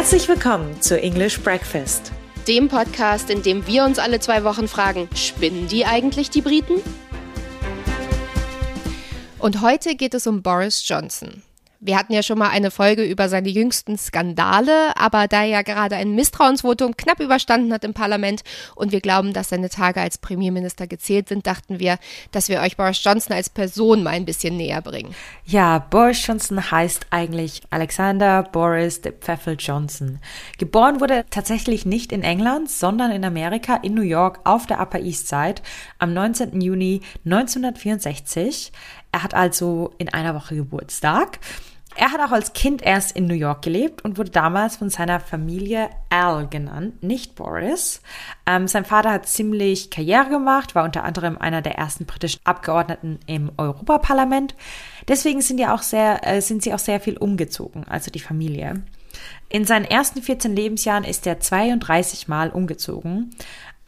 Herzlich willkommen zu English Breakfast, dem Podcast, in dem wir uns alle zwei Wochen fragen, spinnen die eigentlich die Briten? Und heute geht es um Boris Johnson. Wir hatten ja schon mal eine Folge über seine jüngsten Skandale, aber da er ja gerade ein Misstrauensvotum knapp überstanden hat im Parlament und wir glauben, dass seine Tage als Premierminister gezählt sind, dachten wir, dass wir euch Boris Johnson als Person mal ein bisschen näher bringen. Ja, Boris Johnson heißt eigentlich Alexander Boris de Pfeffel Johnson. Geboren wurde tatsächlich nicht in England, sondern in Amerika, in New York, auf der Upper East Side am 19. Juni 1964. Er hat also in einer Woche Geburtstag. Er hat auch als Kind erst in New York gelebt und wurde damals von seiner Familie Al genannt, nicht Boris. Ähm, sein Vater hat ziemlich Karriere gemacht, war unter anderem einer der ersten britischen Abgeordneten im Europaparlament. Deswegen sind, ja auch sehr, äh, sind sie auch sehr viel umgezogen, also die Familie. In seinen ersten 14 Lebensjahren ist er 32 Mal umgezogen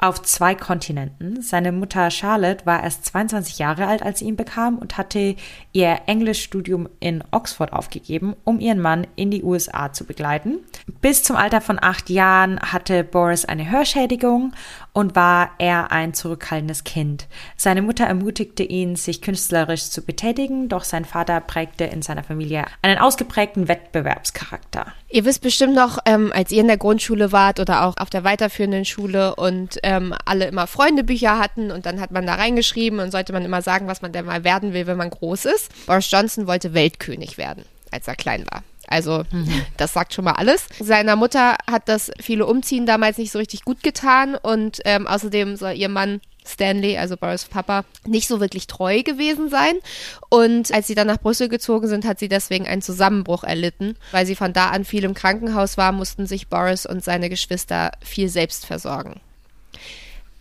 auf zwei Kontinenten. Seine Mutter Charlotte war erst 22 Jahre alt, als sie ihn bekam und hatte ihr Englischstudium in Oxford aufgegeben, um ihren Mann in die USA zu begleiten. Bis zum Alter von acht Jahren hatte Boris eine Hörschädigung und war er ein zurückhaltendes Kind. Seine Mutter ermutigte ihn, sich künstlerisch zu betätigen, doch sein Vater prägte in seiner Familie einen ausgeprägten Wettbewerbscharakter. Ihr wisst bestimmt noch, ähm, als ihr in der Grundschule wart oder auch auf der weiterführenden Schule und ähm, alle immer Freundebücher hatten und dann hat man da reingeschrieben und sollte man immer sagen, was man denn mal werden will, wenn man groß ist. Boris Johnson wollte Weltkönig werden, als er klein war. Also mhm. das sagt schon mal alles. Seiner Mutter hat das viele Umziehen damals nicht so richtig gut getan und ähm, außerdem soll ihr Mann Stanley, also Boris Papa, nicht so wirklich treu gewesen sein. Und als sie dann nach Brüssel gezogen sind, hat sie deswegen einen Zusammenbruch erlitten. Weil sie von da an viel im Krankenhaus war, mussten sich Boris und seine Geschwister viel selbst versorgen.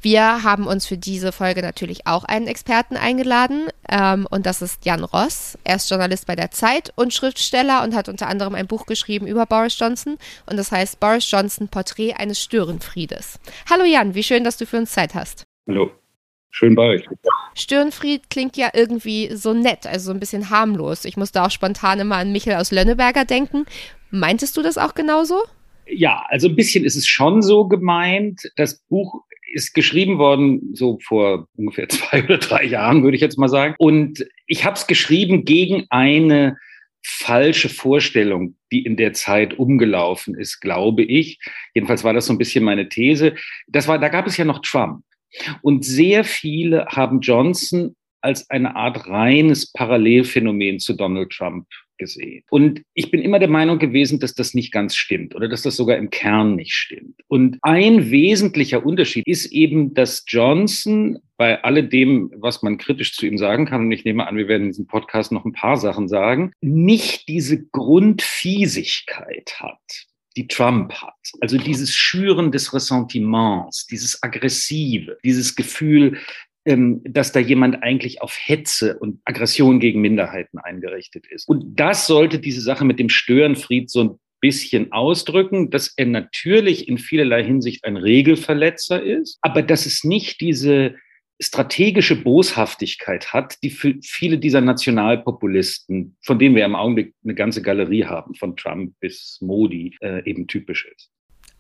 Wir haben uns für diese Folge natürlich auch einen Experten eingeladen ähm, und das ist Jan Ross. Er ist Journalist bei der Zeit und Schriftsteller und hat unter anderem ein Buch geschrieben über Boris Johnson und das heißt Boris Johnson Porträt eines Störenfriedes. Hallo Jan, wie schön, dass du für uns Zeit hast. Hallo. Schön bei euch. Störenfried klingt ja irgendwie so nett, also so ein bisschen harmlos. Ich musste auch spontan immer an Michael aus Lönneberger denken. Meintest du das auch genauso? Ja, also ein bisschen ist es schon so gemeint. Das Buch ist geschrieben worden so vor ungefähr zwei oder drei Jahren, würde ich jetzt mal sagen. Und ich habe es geschrieben gegen eine falsche Vorstellung, die in der Zeit umgelaufen ist, glaube ich. Jedenfalls war das so ein bisschen meine These. Das war, da gab es ja noch Trump. Und sehr viele haben Johnson als eine Art reines Parallelphänomen zu Donald Trump gesehen. Und ich bin immer der Meinung gewesen, dass das nicht ganz stimmt oder dass das sogar im Kern nicht stimmt. Und ein wesentlicher Unterschied ist eben, dass Johnson bei alledem, was man kritisch zu ihm sagen kann, und ich nehme an, wir werden in diesem Podcast noch ein paar Sachen sagen, nicht diese Grundfiesigkeit hat die Trump hat. Also dieses Schüren des Ressentiments, dieses Aggressive, dieses Gefühl, dass da jemand eigentlich auf Hetze und Aggression gegen Minderheiten eingerichtet ist. Und das sollte diese Sache mit dem Störenfried so ein bisschen ausdrücken, dass er natürlich in vielerlei Hinsicht ein Regelverletzer ist, aber dass es nicht diese strategische Boshaftigkeit hat, die für viele dieser Nationalpopulisten, von denen wir im Augenblick eine ganze Galerie haben, von Trump bis Modi, äh, eben typisch ist.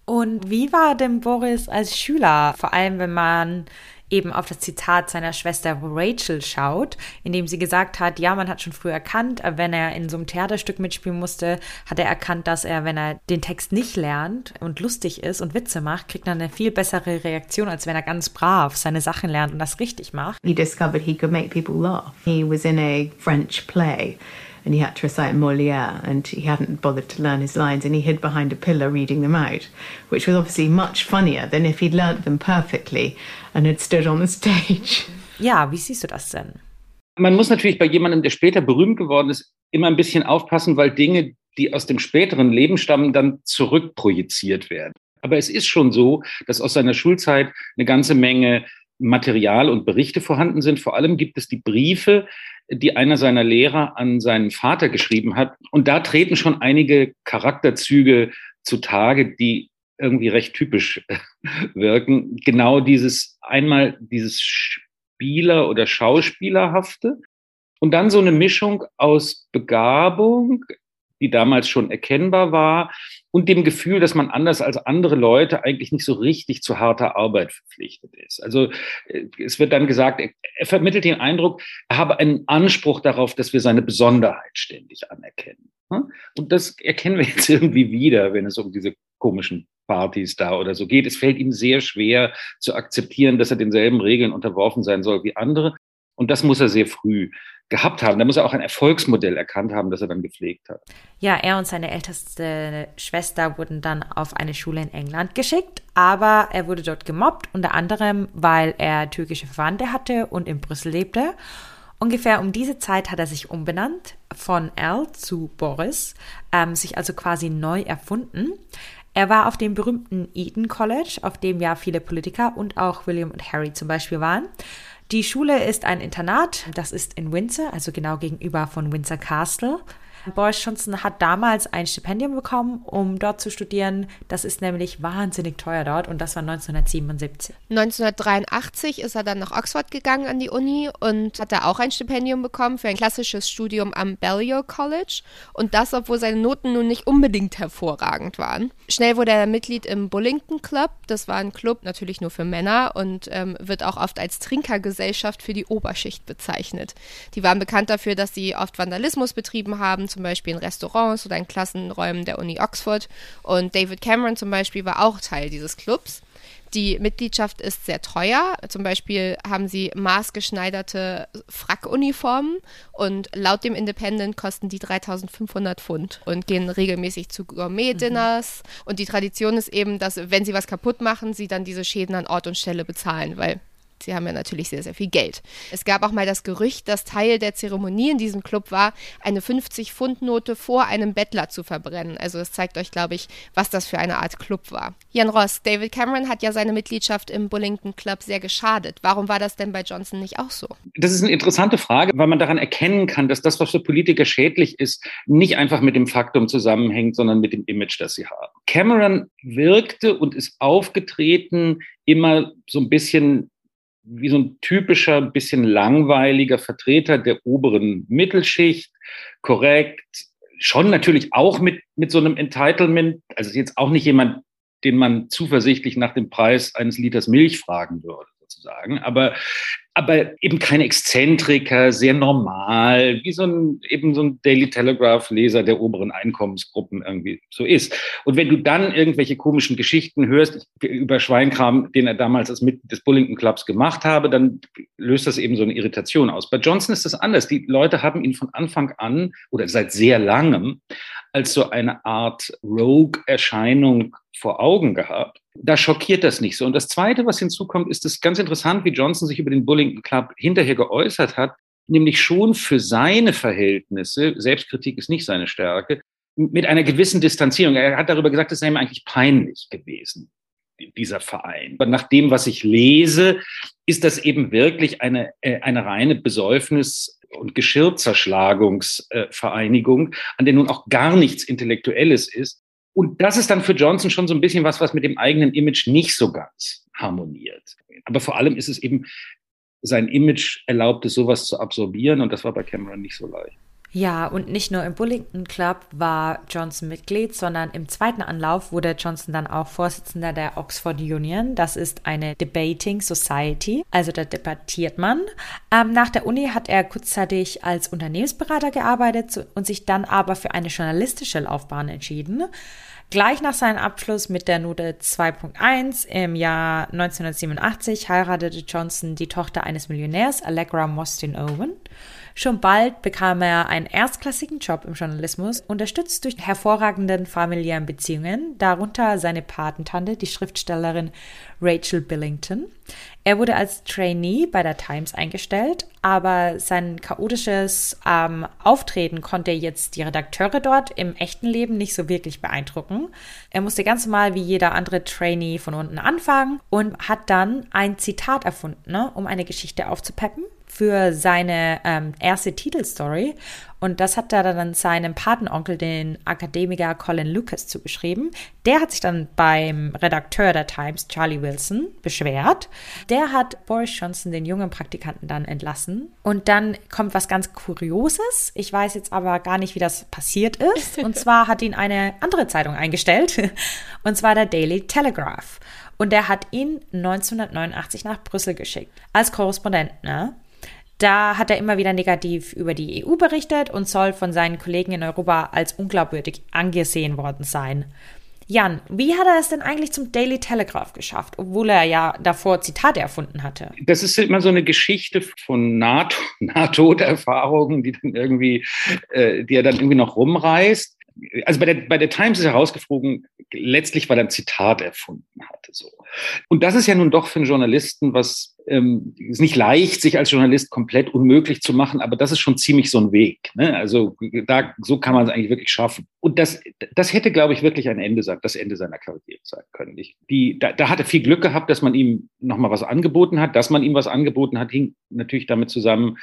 Und wie war denn Boris als Schüler, vor allem wenn man eben auf das Zitat seiner Schwester Rachel schaut, in dem sie gesagt hat, ja, man hat schon früh erkannt, wenn er in so einem Theaterstück mitspielen musste, hat er erkannt, dass er, wenn er den Text nicht lernt und lustig ist und Witze macht, kriegt er eine viel bessere Reaktion, als wenn er ganz brav seine Sachen lernt und das richtig macht. He discovered he could make people laugh. He was in a French play. And he had to recite Moliere, and he hadn't bothered to learn his lines, and he hid behind a pillar reading them out, which was obviously much funnier than if he'd learnt them perfectly and had stood on the stage. Ja, wie siehst du das denn? Man muss natürlich bei jemandem, der später berühmt geworden ist, immer ein bisschen aufpassen, weil Dinge, die aus dem späteren Leben stammen, dann zurückprojiziert werden. Aber es ist schon so, dass aus seiner Schulzeit eine ganze Menge Material und Berichte vorhanden sind. Vor allem gibt es die Briefe, die einer seiner Lehrer an seinen Vater geschrieben hat. Und da treten schon einige Charakterzüge zutage, die irgendwie recht typisch wirken. Genau dieses einmal dieses Spieler- oder Schauspielerhafte und dann so eine Mischung aus Begabung, die damals schon erkennbar war und dem Gefühl, dass man anders als andere Leute eigentlich nicht so richtig zu harter Arbeit verpflichtet ist. Also äh, es wird dann gesagt, er, er vermittelt den Eindruck, er habe einen Anspruch darauf, dass wir seine Besonderheit ständig anerkennen. Ne? Und das erkennen wir jetzt irgendwie wieder, wenn es um diese komischen Partys da oder so geht. Es fällt ihm sehr schwer zu akzeptieren, dass er denselben Regeln unterworfen sein soll wie andere. Und das muss er sehr früh gehabt haben. Da muss er auch ein Erfolgsmodell erkannt haben, das er dann gepflegt hat. Ja, er und seine älteste Schwester wurden dann auf eine Schule in England geschickt, aber er wurde dort gemobbt, unter anderem, weil er türkische Verwandte hatte und in Brüssel lebte. Ungefähr um diese Zeit hat er sich umbenannt von Al zu Boris, ähm, sich also quasi neu erfunden. Er war auf dem berühmten Eton College, auf dem ja viele Politiker und auch William und Harry zum Beispiel waren. Die Schule ist ein Internat, das ist in Windsor, also genau gegenüber von Windsor Castle. Boris Johnson hat damals ein Stipendium bekommen, um dort zu studieren. Das ist nämlich wahnsinnig teuer dort und das war 1977. 1983 ist er dann nach Oxford gegangen an die Uni und hat da auch ein Stipendium bekommen für ein klassisches Studium am Balliol College und das, obwohl seine Noten nun nicht unbedingt hervorragend waren. Schnell wurde er Mitglied im Bullington Club. Das war ein Club natürlich nur für Männer und ähm, wird auch oft als Trinkergesellschaft für die Oberschicht bezeichnet. Die waren bekannt dafür, dass sie oft Vandalismus betrieben haben, zum Beispiel in Restaurants oder in Klassenräumen der Uni Oxford. Und David Cameron zum Beispiel war auch Teil dieses Clubs. Die Mitgliedschaft ist sehr teuer. Zum Beispiel haben sie maßgeschneiderte Frackuniformen und laut dem Independent kosten die 3500 Pfund und gehen regelmäßig zu Gourmet-Dinners. Mhm. Und die Tradition ist eben, dass wenn sie was kaputt machen, sie dann diese Schäden an Ort und Stelle bezahlen, weil Sie haben ja natürlich sehr, sehr viel Geld. Es gab auch mal das Gerücht, dass Teil der Zeremonie in diesem Club war, eine 50-Pfund-Note vor einem Bettler zu verbrennen. Also es zeigt euch, glaube ich, was das für eine Art Club war. Jan Ross, David Cameron hat ja seine Mitgliedschaft im Bullington Club sehr geschadet. Warum war das denn bei Johnson nicht auch so? Das ist eine interessante Frage, weil man daran erkennen kann, dass das, was für Politiker schädlich ist, nicht einfach mit dem Faktum zusammenhängt, sondern mit dem Image, das sie haben. Cameron wirkte und ist aufgetreten immer so ein bisschen wie so ein typischer, bisschen langweiliger Vertreter der oberen Mittelschicht, korrekt, schon natürlich auch mit, mit so einem Entitlement, also jetzt auch nicht jemand, den man zuversichtlich nach dem Preis eines Liters Milch fragen würde sozusagen, aber, aber eben kein Exzentriker, sehr normal, wie so ein, eben so ein Daily Telegraph-Leser der oberen Einkommensgruppen irgendwie so ist. Und wenn du dann irgendwelche komischen Geschichten hörst über Schweinkram, den er damals als Mitglied des Bullington Clubs gemacht habe, dann löst das eben so eine Irritation aus. Bei Johnson ist das anders. Die Leute haben ihn von Anfang an oder seit sehr langem als so eine Art Rogue-Erscheinung vor Augen gehabt. Da schockiert das nicht so. Und das Zweite, was hinzukommt, ist es ganz interessant, wie Johnson sich über den Bullington Club hinterher geäußert hat, nämlich schon für seine Verhältnisse, Selbstkritik ist nicht seine Stärke, mit einer gewissen Distanzierung. Er hat darüber gesagt, es sei ihm eigentlich peinlich gewesen, dieser Verein. Aber nach dem, was ich lese, ist das eben wirklich eine, äh, eine reine Besäufnis- und Geschirrzerschlagungsvereinigung, an der nun auch gar nichts Intellektuelles ist. Und das ist dann für Johnson schon so ein bisschen was, was mit dem eigenen Image nicht so ganz harmoniert. Aber vor allem ist es eben, sein Image erlaubt es, sowas zu absorbieren und das war bei Cameron nicht so leicht. Ja, und nicht nur im Bullington Club war Johnson Mitglied, sondern im zweiten Anlauf wurde Johnson dann auch Vorsitzender der Oxford Union. Das ist eine Debating Society, also da debattiert man. Ähm, nach der Uni hat er kurzzeitig als Unternehmensberater gearbeitet und sich dann aber für eine journalistische Laufbahn entschieden. Gleich nach seinem Abschluss mit der Note 2.1 im Jahr 1987 heiratete Johnson die Tochter eines Millionärs, Allegra Mostyn Owen. Schon bald bekam er einen erstklassigen Job im Journalismus, unterstützt durch hervorragenden familiären Beziehungen, darunter seine Patentante, die Schriftstellerin Rachel Billington. Er wurde als Trainee bei der Times eingestellt, aber sein chaotisches ähm, Auftreten konnte jetzt die Redakteure dort im echten Leben nicht so wirklich beeindrucken. Er musste ganz normal wie jeder andere Trainee von unten anfangen und hat dann ein Zitat erfunden, ne, um eine Geschichte aufzupeppen für seine ähm, erste Titelstory. Und das hat er dann seinem Patenonkel, den Akademiker Colin Lucas, zugeschrieben. Der hat sich dann beim Redakteur der Times, Charlie Wilson, beschwert. Der hat Boris Johnson, den jungen Praktikanten, dann entlassen. Und dann kommt was ganz Kurioses. Ich weiß jetzt aber gar nicht, wie das passiert ist. Und zwar hat ihn eine andere Zeitung eingestellt. Und zwar der Daily Telegraph. Und der hat ihn 1989 nach Brüssel geschickt. Als Korrespondent, ne? Da hat er immer wieder negativ über die EU berichtet und soll von seinen Kollegen in Europa als unglaubwürdig angesehen worden sein. Jan, wie hat er es denn eigentlich zum Daily Telegraph geschafft, obwohl er ja davor Zitate erfunden hatte? Das ist immer so eine Geschichte von Nahtoderfahrungen, die dann irgendwie, äh, die er dann irgendwie noch rumreißt. Also bei der, bei der Times ist herausgeflogen, letztlich, weil er ein Zitat erfunden hatte. So. Und das ist ja nun doch für einen Journalisten was ähm, ist nicht leicht, sich als Journalist komplett unmöglich zu machen, aber das ist schon ziemlich so ein Weg. Ne? Also da, so kann man es eigentlich wirklich schaffen. Und das, das hätte, glaube ich, wirklich ein Ende sein, das Ende seiner Karriere sein können. Ich, die, da, da hat er viel Glück gehabt, dass man ihm nochmal was angeboten hat. Dass man ihm was angeboten hat, hing natürlich damit zusammen,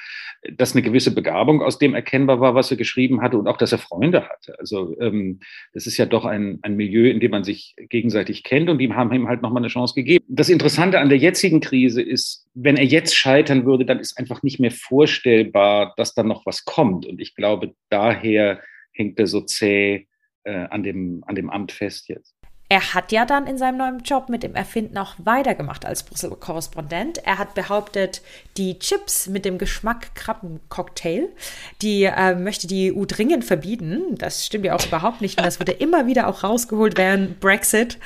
dass eine gewisse Begabung aus dem erkennbar war, was er geschrieben hatte und auch, dass er Freunde hatte. Also ähm, das ist ja doch ein, ein Milieu, in dem man sich gegenseitig kennt und die haben ihm halt nochmal eine Chance gegeben. Das Interessante an der jetzigen Krise ist, wenn er jetzt scheitern würde, dann ist einfach nicht mehr vorstellbar, dass da noch was kommt. Und ich glaube, daher hängt er so zäh äh, an, dem, an dem Amt fest jetzt. Er hat ja dann in seinem neuen Job mit dem Erfinden auch weitergemacht als Brüssel-Korrespondent. Er hat behauptet, die Chips mit dem Geschmack Krabbencocktail, die äh, möchte die EU dringend verbieten. Das stimmt ja auch überhaupt nicht. Und das würde immer wieder auch rausgeholt werden, Brexit.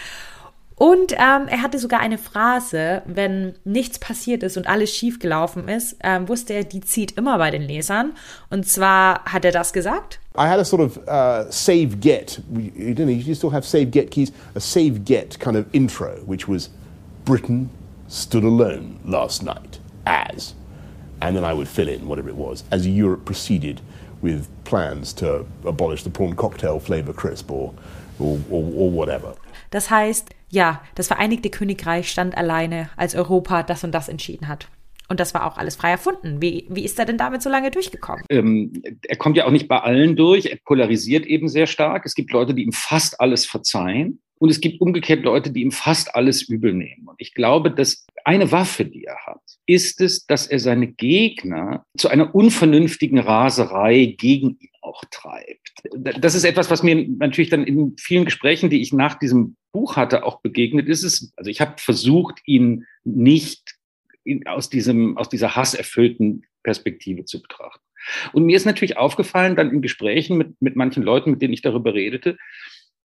Und ähm, er hatte sogar eine Phrase, wenn nichts passiert ist und alles schief gelaufen ist, ähm, wusste er, die zieht immer bei den Lesern. Und zwar hat er das gesagt. I had a sort of uh, save get, you, know, you still have save get keys, a save get kind of intro, which was Britain stood alone last night as, and then I would fill in whatever it was, as Europe proceeded with plans to abolish the prawn cocktail flavor crisp or, or, or, or whatever. Das heißt, ja, das Vereinigte Königreich stand alleine, als Europa das und das entschieden hat. Und das war auch alles frei erfunden. Wie, wie ist er denn damit so lange durchgekommen? Ähm, er kommt ja auch nicht bei allen durch. Er polarisiert eben sehr stark. Es gibt Leute, die ihm fast alles verzeihen. Und es gibt umgekehrt Leute, die ihm fast alles übel nehmen. Und ich glaube, dass eine Waffe, die er hat, ist es, dass er seine Gegner zu einer unvernünftigen Raserei gegen ihn auch treibt. Das ist etwas, was mir natürlich dann in vielen Gesprächen, die ich nach diesem Buch hatte, auch begegnet ist. Es, also ich habe versucht, ihn nicht in, aus, diesem, aus dieser hasserfüllten Perspektive zu betrachten. Und mir ist natürlich aufgefallen, dann in Gesprächen mit, mit manchen Leuten, mit denen ich darüber redete,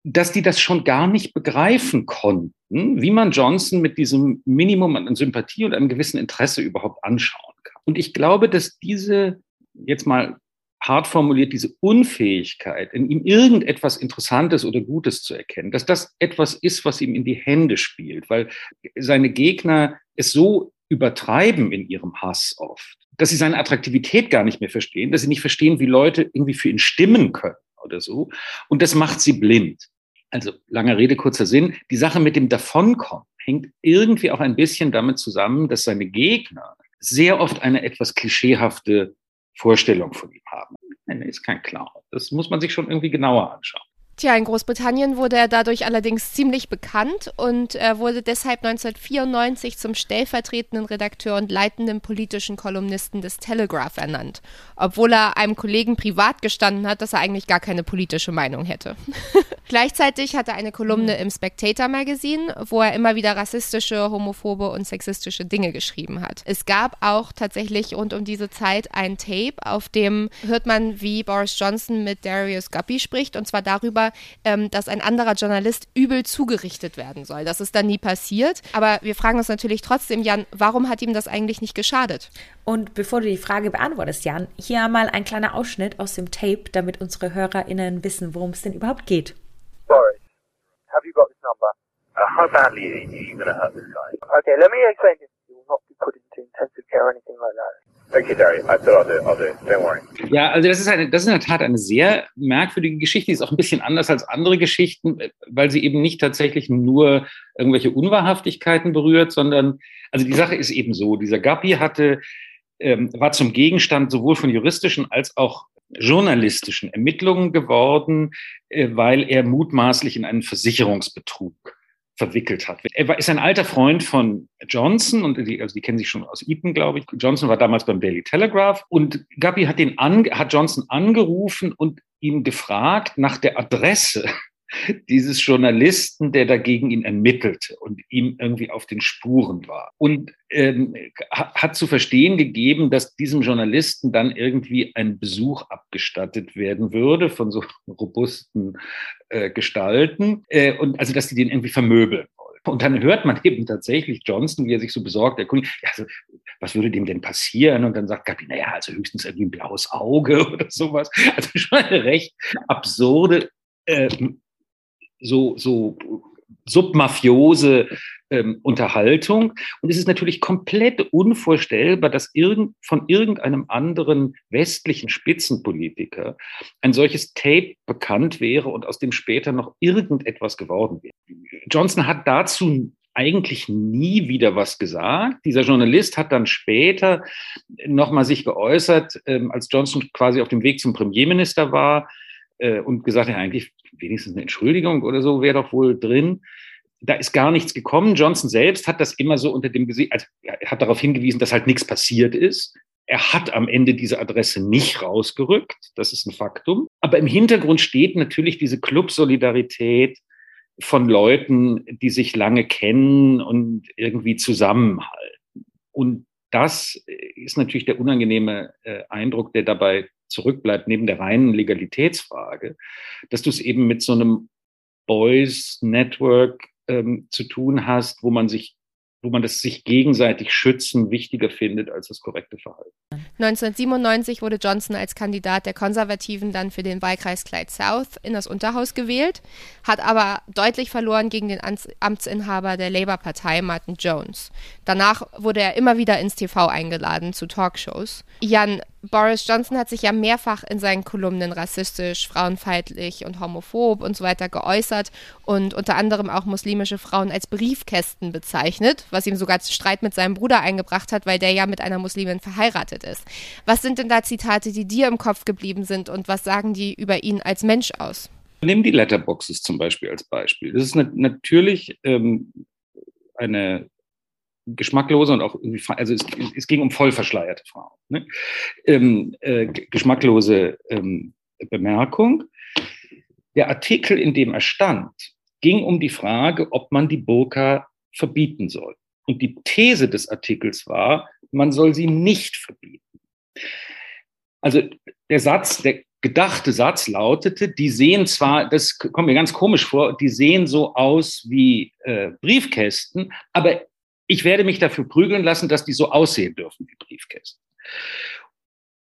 dass die das schon gar nicht begreifen konnten, wie man Johnson mit diesem Minimum an Sympathie und einem gewissen Interesse überhaupt anschauen kann. Und ich glaube, dass diese, jetzt mal hart formuliert, diese Unfähigkeit, in ihm irgendetwas Interessantes oder Gutes zu erkennen, dass das etwas ist, was ihm in die Hände spielt, weil seine Gegner es so übertreiben in ihrem Hass oft, dass sie seine Attraktivität gar nicht mehr verstehen, dass sie nicht verstehen, wie Leute irgendwie für ihn stimmen können oder so. Und das macht sie blind. Also langer Rede, kurzer Sinn. Die Sache mit dem Davonkommen hängt irgendwie auch ein bisschen damit zusammen, dass seine Gegner sehr oft eine etwas klischeehafte Vorstellung von ihm haben. Er ist kein Clown. Das muss man sich schon irgendwie genauer anschauen. Tja, in Großbritannien wurde er dadurch allerdings ziemlich bekannt und er wurde deshalb 1994 zum stellvertretenden Redakteur und leitenden politischen Kolumnisten des Telegraph ernannt, obwohl er einem Kollegen privat gestanden hat, dass er eigentlich gar keine politische Meinung hätte. Gleichzeitig hat er eine Kolumne im Spectator Magazine, wo er immer wieder rassistische, homophobe und sexistische Dinge geschrieben hat. Es gab auch tatsächlich rund um diese Zeit ein Tape, auf dem hört man, wie Boris Johnson mit Darius Guppy spricht und zwar darüber, ähm, dass ein anderer Journalist übel zugerichtet werden soll. Das ist dann nie passiert. Aber wir fragen uns natürlich trotzdem, Jan, warum hat ihm das eigentlich nicht geschadet? Und bevor du die Frage beantwortest, Jan, hier einmal ein kleiner Ausschnitt aus dem Tape, damit unsere HörerInnen wissen, worum es denn überhaupt geht. Boris, have you got this number? Uh, how badly are you going to hurt this guy? Okay, let me explain this. You will not be put into intensive care or anything like that. Okay, thought I'll do, I'll do. Don't worry. Ja, also das ist, eine, das ist in der Tat eine sehr merkwürdige Geschichte. Die ist auch ein bisschen anders als andere Geschichten, weil sie eben nicht tatsächlich nur irgendwelche Unwahrhaftigkeiten berührt, sondern, also die Sache ist eben so, dieser Guppy hatte ähm, war zum Gegenstand sowohl von juristischen als auch journalistischen Ermittlungen geworden, äh, weil er mutmaßlich in einen Versicherungsbetrug verwickelt hat. Er ist ein alter Freund von Johnson und die, also die kennen sich schon aus Eton, glaube ich. Johnson war damals beim Daily Telegraph und Gabi hat den an, hat Johnson angerufen und ihn gefragt nach der Adresse dieses Journalisten, der dagegen ihn ermittelte und ihm irgendwie auf den Spuren war. Und ähm, hat zu verstehen gegeben, dass diesem Journalisten dann irgendwie ein Besuch abgestattet werden würde von so robusten äh, Gestalten. Äh, und also, dass die den irgendwie vermöbeln wollen. Und dann hört man eben tatsächlich Johnson, wie er sich so besorgt erkundigt, ja, also, was würde dem denn passieren? Und dann sagt Gabi, naja, also höchstens irgendwie ein blaues Auge oder sowas. Also schon eine recht absurde äh, so, so submafiose ähm, Unterhaltung. Und es ist natürlich komplett unvorstellbar, dass irgend, von irgendeinem anderen westlichen Spitzenpolitiker ein solches Tape bekannt wäre und aus dem später noch irgendetwas geworden wäre. Johnson hat dazu eigentlich nie wieder was gesagt. Dieser Journalist hat dann später nochmal sich geäußert, ähm, als Johnson quasi auf dem Weg zum Premierminister war äh, und gesagt, ja, eigentlich wenigstens eine Entschuldigung oder so wäre doch wohl drin. Da ist gar nichts gekommen. Johnson selbst hat das immer so unter dem Gesicht, also er hat darauf hingewiesen, dass halt nichts passiert ist. Er hat am Ende diese Adresse nicht rausgerückt. Das ist ein Faktum. Aber im Hintergrund steht natürlich diese Club-Solidarität von Leuten, die sich lange kennen und irgendwie zusammenhalten. Und das ist natürlich der unangenehme äh, Eindruck, der dabei zurückbleibt, neben der reinen Legalitätsfrage, dass du es eben mit so einem Boys Network ähm, zu tun hast, wo man sich wo man das sich gegenseitig schützen wichtiger findet als das korrekte Verhalten. 1997 wurde Johnson als Kandidat der Konservativen dann für den Wahlkreis Clyde South in das Unterhaus gewählt, hat aber deutlich verloren gegen den Amtsinhaber der Labour-Partei, Martin Jones. Danach wurde er immer wieder ins TV eingeladen zu Talkshows. Jan, Boris Johnson hat sich ja mehrfach in seinen Kolumnen rassistisch, frauenfeindlich und homophob und so weiter geäußert und unter anderem auch muslimische Frauen als Briefkästen bezeichnet, was ihm sogar Streit mit seinem Bruder eingebracht hat, weil der ja mit einer Muslimin verheiratet ist. Was sind denn da Zitate, die dir im Kopf geblieben sind und was sagen die über ihn als Mensch aus? Nehmen die Letterboxes zum Beispiel als Beispiel. Das ist natürlich ähm, eine geschmacklose und auch irgendwie, also es, es ging um voll verschleierte Frauen. Ne? Ähm, äh, geschmacklose ähm, Bemerkung. Der Artikel, in dem er stand, ging um die Frage, ob man die Burka verbieten soll. Und die These des Artikels war, man soll sie nicht verbieten. Also der Satz, der gedachte Satz lautete, die sehen zwar, das kommt mir ganz komisch vor, die sehen so aus wie äh, Briefkästen, aber ich werde mich dafür prügeln lassen, dass die so aussehen dürfen wie Briefkästen.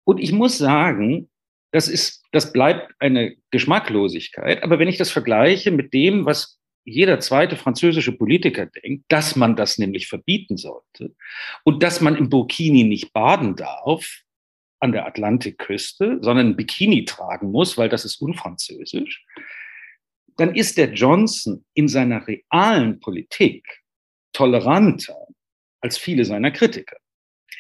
Und ich muss sagen, das ist, das bleibt eine Geschmacklosigkeit. Aber wenn ich das vergleiche mit dem, was jeder zweite französische Politiker denkt, dass man das nämlich verbieten sollte und dass man im Burkini nicht baden darf an der Atlantikküste, sondern ein Bikini tragen muss, weil das ist unfranzösisch, dann ist der Johnson in seiner realen Politik toleranter als viele seiner Kritiker.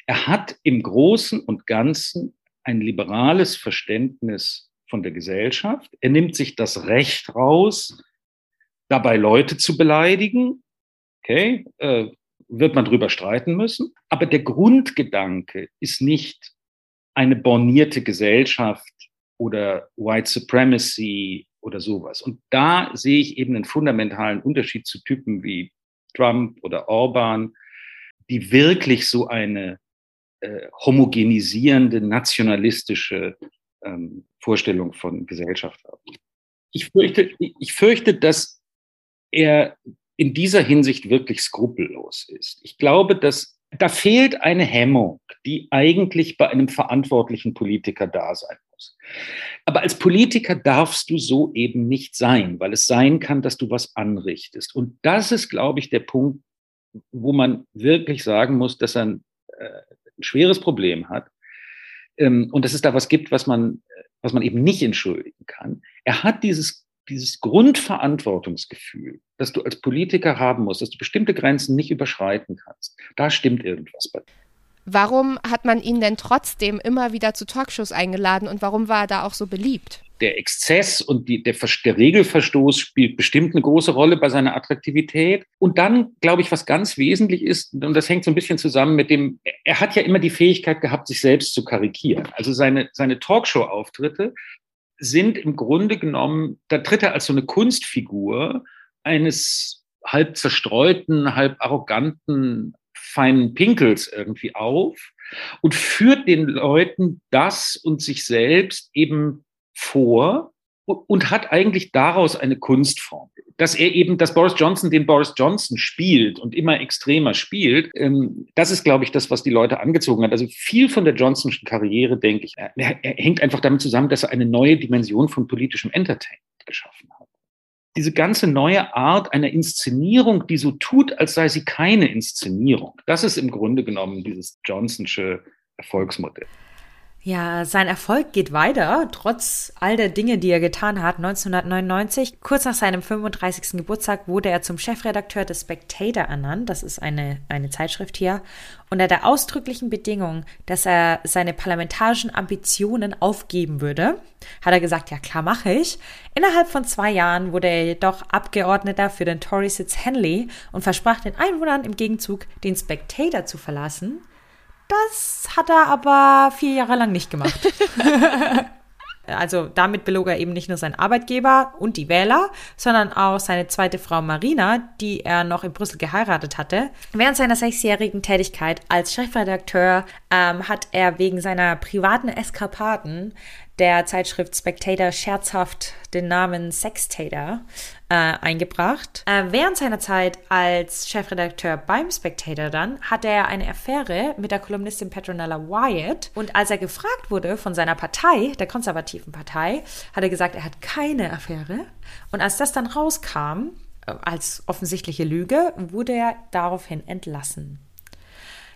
Er hat im Großen und Ganzen ein liberales Verständnis von der Gesellschaft. Er nimmt sich das Recht raus, dabei Leute zu beleidigen. Okay, äh, wird man drüber streiten müssen. Aber der Grundgedanke ist nicht eine bornierte Gesellschaft oder White Supremacy oder sowas. Und da sehe ich eben einen fundamentalen Unterschied zu Typen wie Trump oder Orban, die wirklich so eine äh, homogenisierende, nationalistische ähm, Vorstellung von Gesellschaft haben. Ich fürchte, ich fürchte, dass er in dieser Hinsicht wirklich skrupellos ist. Ich glaube, dass da fehlt eine Hemmung, die eigentlich bei einem verantwortlichen Politiker da sein muss. Aber als Politiker darfst du so eben nicht sein, weil es sein kann, dass du was anrichtest. Und das ist, glaube ich, der Punkt, wo man wirklich sagen muss, dass er ein, äh, ein schweres Problem hat ähm, und dass es da was gibt, was man, was man eben nicht entschuldigen kann. Er hat dieses, dieses Grundverantwortungsgefühl, das du als Politiker haben musst, dass du bestimmte Grenzen nicht überschreiten kannst. Da stimmt irgendwas bei dir. Warum hat man ihn denn trotzdem immer wieder zu Talkshows eingeladen und warum war er da auch so beliebt? der Exzess und die, der, der, Regelverstoß spielt bestimmt eine große Rolle bei seiner Attraktivität. Und dann, glaube ich, was ganz wesentlich ist, und das hängt so ein bisschen zusammen mit dem, er hat ja immer die Fähigkeit gehabt, sich selbst zu karikieren. Also seine, seine Talkshow-Auftritte sind im Grunde genommen, da tritt er als so eine Kunstfigur eines halb zerstreuten, halb arroganten, feinen Pinkels irgendwie auf und führt den Leuten das und sich selbst eben vor und hat eigentlich daraus eine Kunstform. Dass er eben, dass Boris Johnson den Boris Johnson spielt und immer extremer spielt, ähm, das ist, glaube ich, das, was die Leute angezogen hat. Also viel von der Johnsonschen Karriere, denke ich, er hängt einfach damit zusammen, dass er eine neue Dimension von politischem Entertainment geschaffen hat. Diese ganze neue Art einer Inszenierung, die so tut, als sei sie keine Inszenierung, das ist im Grunde genommen dieses Johnsonsche Erfolgsmodell. Ja, sein Erfolg geht weiter, trotz all der Dinge, die er getan hat. 1999, kurz nach seinem 35. Geburtstag, wurde er zum Chefredakteur des Spectator ernannt. Das ist eine, eine Zeitschrift hier. Unter der ausdrücklichen Bedingung, dass er seine parlamentarischen Ambitionen aufgeben würde, hat er gesagt, ja klar mache ich. Innerhalb von zwei Jahren wurde er jedoch Abgeordneter für den Tory-Sitz Henley und versprach den Einwohnern im Gegenzug, den Spectator zu verlassen. Das hat er aber vier Jahre lang nicht gemacht. also damit belog er eben nicht nur seinen Arbeitgeber und die Wähler, sondern auch seine zweite Frau Marina, die er noch in Brüssel geheiratet hatte. Während seiner sechsjährigen Tätigkeit als Chefredakteur ähm, hat er wegen seiner privaten Eskapaden der Zeitschrift Spectator scherzhaft den Namen Sextator äh, eingebracht. Äh, während seiner Zeit als Chefredakteur beim Spectator dann hatte er eine Affäre mit der Kolumnistin Petronella Wyatt und als er gefragt wurde von seiner Partei, der konservativen Partei, hat er gesagt, er hat keine Affäre und als das dann rauskam, äh, als offensichtliche Lüge, wurde er daraufhin entlassen.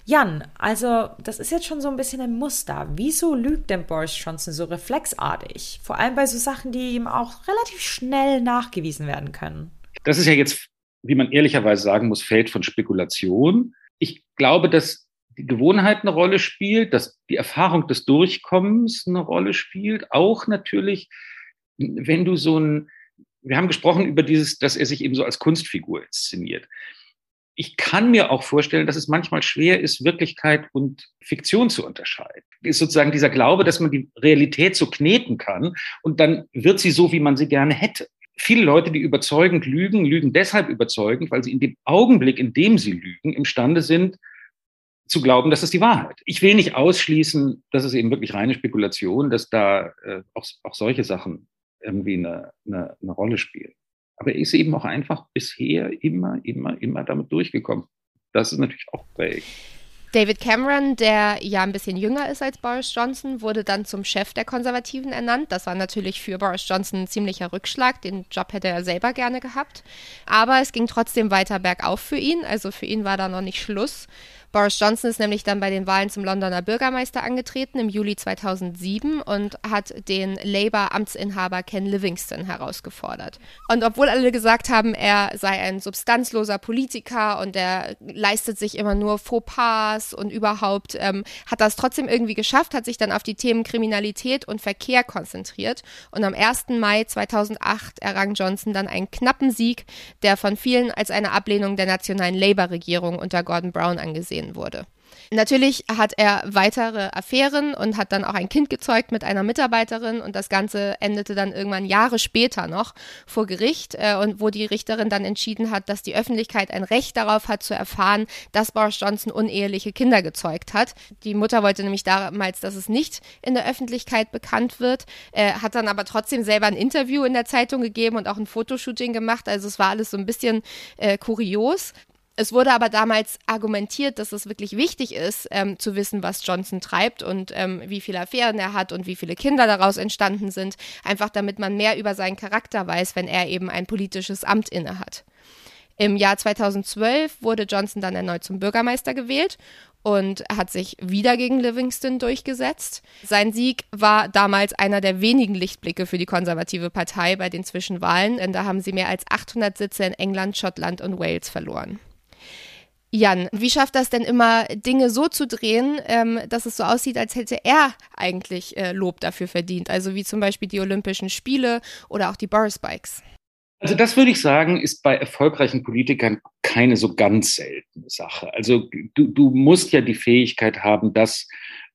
Jan, also das ist jetzt schon so ein bisschen ein Muster. Wieso lügt denn Boris Johnson so reflexartig? Vor allem bei so Sachen, die ihm auch relativ schnell nachgewiesen werden können. Das ist ja jetzt, wie man ehrlicherweise sagen muss, Feld von Spekulation. Ich glaube, dass die Gewohnheit eine Rolle spielt, dass die Erfahrung des Durchkommens eine Rolle spielt. Auch natürlich, wenn du so ein, wir haben gesprochen über dieses, dass er sich eben so als Kunstfigur inszeniert ich kann mir auch vorstellen, dass es manchmal schwer ist, Wirklichkeit und Fiktion zu unterscheiden. Ist sozusagen dieser Glaube, dass man die Realität so kneten kann und dann wird sie so, wie man sie gerne hätte. Viele Leute, die überzeugend lügen, lügen deshalb überzeugend, weil sie in dem Augenblick, in dem sie lügen, imstande sind, zu glauben, das ist die Wahrheit. Ich will nicht ausschließen, das ist eben wirklich reine Spekulation, dass da äh, auch, auch solche Sachen irgendwie eine, eine, eine Rolle spielen. Aber er ist eben auch einfach bisher immer, immer, immer damit durchgekommen. Das ist natürlich auch prägend. David Cameron, der ja ein bisschen jünger ist als Boris Johnson, wurde dann zum Chef der Konservativen ernannt. Das war natürlich für Boris Johnson ein ziemlicher Rückschlag. Den Job hätte er selber gerne gehabt. Aber es ging trotzdem weiter bergauf für ihn. Also für ihn war da noch nicht Schluss. Boris Johnson ist nämlich dann bei den Wahlen zum Londoner Bürgermeister angetreten im Juli 2007 und hat den Labour-Amtsinhaber Ken Livingston herausgefordert. Und obwohl alle gesagt haben, er sei ein substanzloser Politiker und er leistet sich immer nur Fauxpas und überhaupt, ähm, hat das trotzdem irgendwie geschafft, hat sich dann auf die Themen Kriminalität und Verkehr konzentriert. Und am 1. Mai 2008 errang Johnson dann einen knappen Sieg, der von vielen als eine Ablehnung der nationalen Labour-Regierung unter Gordon Brown angesehen gesehen wurde. Natürlich hat er weitere Affären und hat dann auch ein Kind gezeugt mit einer Mitarbeiterin und das Ganze endete dann irgendwann Jahre später noch vor Gericht äh, und wo die Richterin dann entschieden hat, dass die Öffentlichkeit ein Recht darauf hat zu erfahren, dass Boris Johnson uneheliche Kinder gezeugt hat. Die Mutter wollte nämlich damals, dass es nicht in der Öffentlichkeit bekannt wird, äh, hat dann aber trotzdem selber ein Interview in der Zeitung gegeben und auch ein Fotoshooting gemacht. Also es war alles so ein bisschen äh, kurios. Es wurde aber damals argumentiert, dass es wirklich wichtig ist, ähm, zu wissen, was Johnson treibt und ähm, wie viele Affären er hat und wie viele Kinder daraus entstanden sind, einfach damit man mehr über seinen Charakter weiß, wenn er eben ein politisches Amt innehat. Im Jahr 2012 wurde Johnson dann erneut zum Bürgermeister gewählt und hat sich wieder gegen Livingston durchgesetzt. Sein Sieg war damals einer der wenigen Lichtblicke für die konservative Partei bei den Zwischenwahlen, denn da haben sie mehr als 800 Sitze in England, Schottland und Wales verloren. Jan, wie schafft das denn immer, Dinge so zu drehen, ähm, dass es so aussieht, als hätte er eigentlich äh, Lob dafür verdient? Also wie zum Beispiel die Olympischen Spiele oder auch die Boris Bikes. Also das würde ich sagen, ist bei erfolgreichen Politikern keine so ganz seltene Sache. Also du, du musst ja die Fähigkeit haben, das,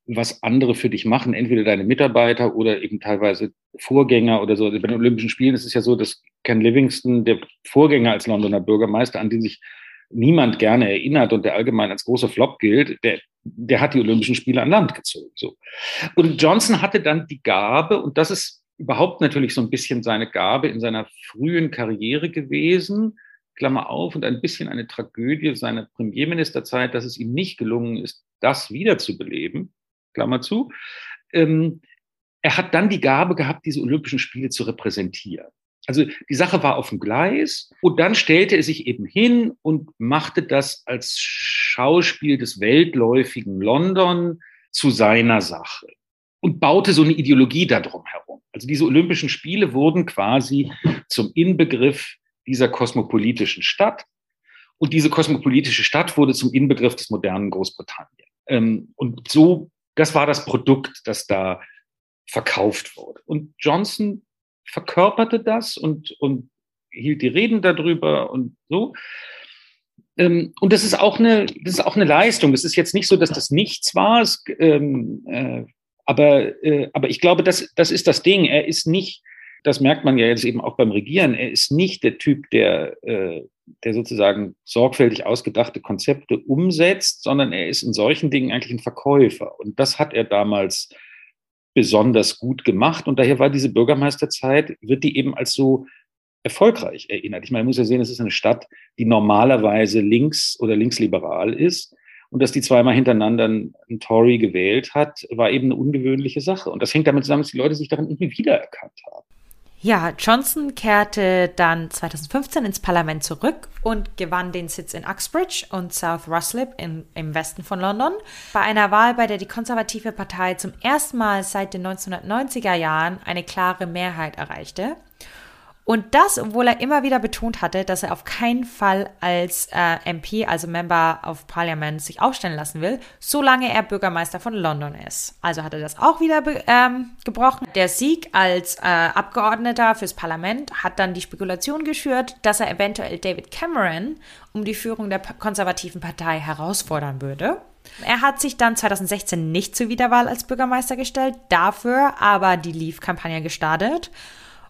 was andere für dich machen, entweder deine Mitarbeiter oder eben teilweise Vorgänger oder so. Also bei den Olympischen Spielen ist es ja so, dass Ken Livingston, der Vorgänger als Londoner Bürgermeister, an den sich niemand gerne erinnert und der allgemein als großer Flop gilt, der, der hat die Olympischen Spiele an Land gezogen. So. Und Johnson hatte dann die Gabe, und das ist überhaupt natürlich so ein bisschen seine Gabe in seiner frühen Karriere gewesen, Klammer auf, und ein bisschen eine Tragödie seiner Premierministerzeit, dass es ihm nicht gelungen ist, das wiederzubeleben, Klammer zu. Ähm, er hat dann die Gabe gehabt, diese Olympischen Spiele zu repräsentieren. Also die Sache war auf dem Gleis und dann stellte er sich eben hin und machte das als Schauspiel des weltläufigen London zu seiner Sache und baute so eine Ideologie darum herum. Also diese Olympischen Spiele wurden quasi zum Inbegriff dieser kosmopolitischen Stadt und diese kosmopolitische Stadt wurde zum Inbegriff des modernen Großbritannien. Ähm, und so, das war das Produkt, das da verkauft wurde. Und Johnson verkörperte das und, und hielt die Reden darüber und so. Ähm, und das ist auch eine, das ist auch eine Leistung. Es ist jetzt nicht so, dass das nichts war. Es, ähm, äh, aber, äh, aber ich glaube, das, das ist das Ding. Er ist nicht, das merkt man ja jetzt eben auch beim Regieren, er ist nicht der Typ, der, äh, der sozusagen sorgfältig ausgedachte Konzepte umsetzt, sondern er ist in solchen Dingen eigentlich ein Verkäufer. Und das hat er damals besonders gut gemacht. Und daher war diese Bürgermeisterzeit, wird die eben als so erfolgreich erinnert. Ich meine, man muss ja sehen, es ist eine Stadt, die normalerweise links oder linksliberal ist. Und dass die zweimal hintereinander einen Tory gewählt hat, war eben eine ungewöhnliche Sache. Und das hängt damit zusammen, dass die Leute sich darin irgendwie wiedererkannt haben. Ja, Johnson kehrte dann 2015 ins Parlament zurück und gewann den Sitz in Uxbridge und South Ruslip im, im Westen von London. Bei einer Wahl, bei der die konservative Partei zum ersten Mal seit den 1990er Jahren eine klare Mehrheit erreichte. Und das, obwohl er immer wieder betont hatte, dass er auf keinen Fall als äh, MP, also Member of Parliament, sich aufstellen lassen will, solange er Bürgermeister von London ist. Also hat er das auch wieder ähm, gebrochen. Der Sieg als äh, Abgeordneter fürs Parlament hat dann die Spekulation geschürt, dass er eventuell David Cameron um die Führung der konservativen Partei herausfordern würde. Er hat sich dann 2016 nicht zur Wiederwahl als Bürgermeister gestellt, dafür aber die Leave-Kampagne gestartet.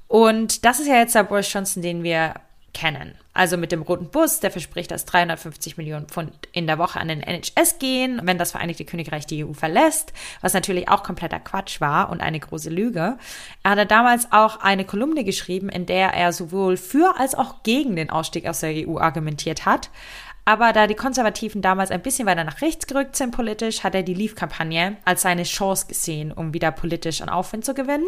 Und das ist ja jetzt der Boris Johnson, den wir kennen. Also mit dem roten Bus, der verspricht, dass 350 Millionen Pfund in der Woche an den NHS gehen, wenn das Vereinigte Königreich die EU verlässt, was natürlich auch kompletter Quatsch war und eine große Lüge. Er hatte damals auch eine Kolumne geschrieben, in der er sowohl für als auch gegen den Ausstieg aus der EU argumentiert hat. Aber da die Konservativen damals ein bisschen weiter nach rechts gerückt sind politisch, hat er die Leave-Kampagne als seine Chance gesehen, um wieder politisch an Aufwind zu gewinnen.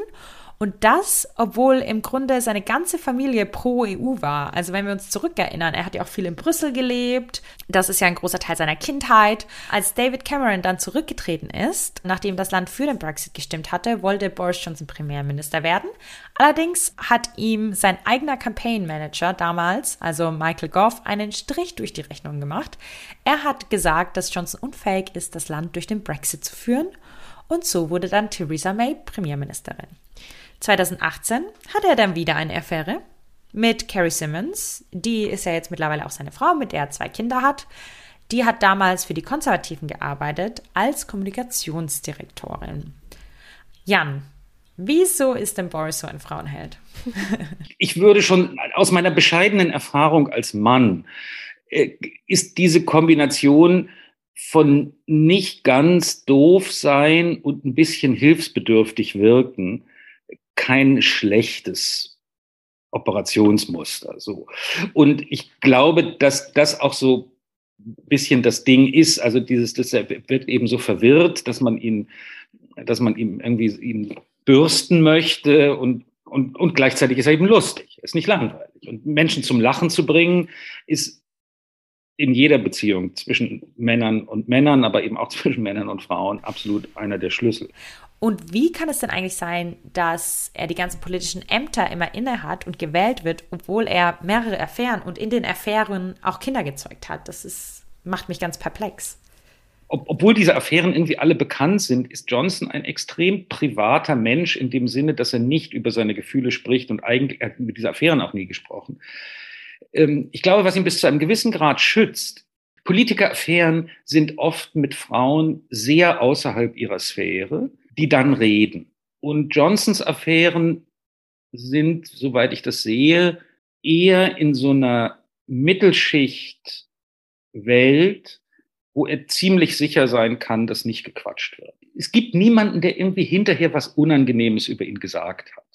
Und das, obwohl im Grunde seine ganze Familie pro EU war. Also wenn wir uns zurückerinnern, er hat ja auch viel in Brüssel gelebt. Das ist ja ein großer Teil seiner Kindheit. Als David Cameron dann zurückgetreten ist, nachdem das Land für den Brexit gestimmt hatte, wollte Boris Johnson Premierminister werden. Allerdings hat ihm sein eigener Campaign Manager damals, also Michael Goff, einen Strich durch die Rechnung gemacht. Er hat gesagt, dass Johnson unfähig ist, das Land durch den Brexit zu führen. Und so wurde dann Theresa May Premierministerin. 2018 hatte er dann wieder eine Affäre mit Carrie Simmons. Die ist ja jetzt mittlerweile auch seine Frau, mit der er zwei Kinder hat. Die hat damals für die Konservativen gearbeitet als Kommunikationsdirektorin. Jan, wieso ist denn Boris so ein Frauenheld? ich würde schon aus meiner bescheidenen Erfahrung als Mann, äh, ist diese Kombination von nicht ganz doof sein und ein bisschen hilfsbedürftig wirken kein schlechtes Operationsmuster. So. Und ich glaube, dass das auch so ein bisschen das Ding ist. Also dieses, das wird eben so verwirrt, dass man ihn, dass man ihm irgendwie ihn bürsten möchte und, und, und gleichzeitig ist er eben lustig. ist nicht langweilig. Und Menschen zum Lachen zu bringen, ist in jeder Beziehung zwischen Männern und Männern, aber eben auch zwischen Männern und Frauen absolut einer der Schlüssel. Und wie kann es denn eigentlich sein, dass er die ganzen politischen Ämter immer inne hat und gewählt wird, obwohl er mehrere Affären und in den Affären auch Kinder gezeugt hat? Das ist macht mich ganz perplex. Ob, obwohl diese Affären irgendwie alle bekannt sind, ist Johnson ein extrem privater Mensch in dem Sinne, dass er nicht über seine Gefühle spricht und eigentlich hat mit dieser Affären auch nie gesprochen. Ähm, ich glaube, was ihn bis zu einem gewissen Grad schützt, Politikeraffären sind oft mit Frauen sehr außerhalb ihrer Sphäre, die dann reden. Und Johnsons Affären sind, soweit ich das sehe, eher in so einer Mittelschicht Welt, wo er ziemlich sicher sein kann, dass nicht gequatscht wird. Es gibt niemanden, der irgendwie hinterher was Unangenehmes über ihn gesagt hat.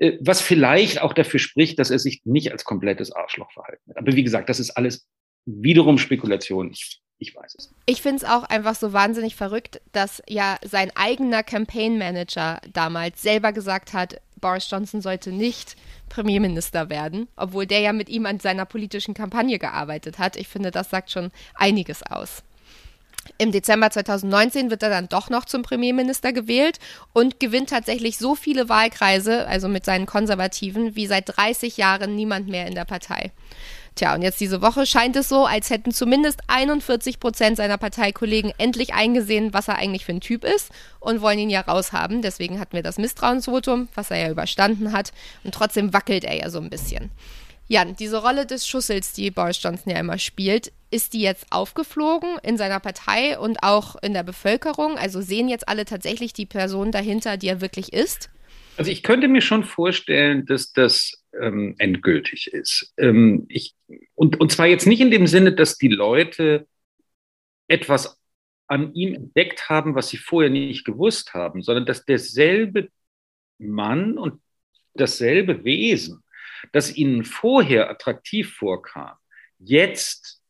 Äh, was vielleicht auch dafür spricht, dass er sich nicht als komplettes Arschloch verhalten hat. Aber wie gesagt, das ist alles wiederum Spekulation. Ich, ich weiß es. Ich finde es auch einfach so wahnsinnig verrückt, dass ja sein eigener Campaign Manager damals selber gesagt hat, Boris Johnson sollte nicht Premierminister werden, obwohl der ja mit ihm an seiner politischen Kampagne gearbeitet hat. Ich finde, das sagt schon einiges aus. Im Dezember 2019 wird er dann doch noch zum Premierminister gewählt und gewinnt tatsächlich so viele Wahlkreise, also mit seinen Konservativen, wie seit 30 Jahren niemand mehr in der Partei. Tja, und jetzt diese Woche scheint es so, als hätten zumindest 41 Prozent seiner Parteikollegen endlich eingesehen, was er eigentlich für ein Typ ist und wollen ihn ja raushaben. Deswegen hatten wir das Misstrauensvotum, was er ja überstanden hat. Und trotzdem wackelt er ja so ein bisschen. Jan, diese Rolle des Schussels, die Boris Johnson ja immer spielt, ist die jetzt aufgeflogen in seiner Partei und auch in der Bevölkerung? Also sehen jetzt alle tatsächlich die Person dahinter, die er wirklich ist? Also ich könnte mir schon vorstellen, dass das ähm, endgültig ist. Ähm, ich, und, und zwar jetzt nicht in dem Sinne, dass die Leute etwas an ihm entdeckt haben, was sie vorher nicht gewusst haben, sondern dass derselbe Mann und dasselbe Wesen, das ihnen vorher attraktiv vorkam, jetzt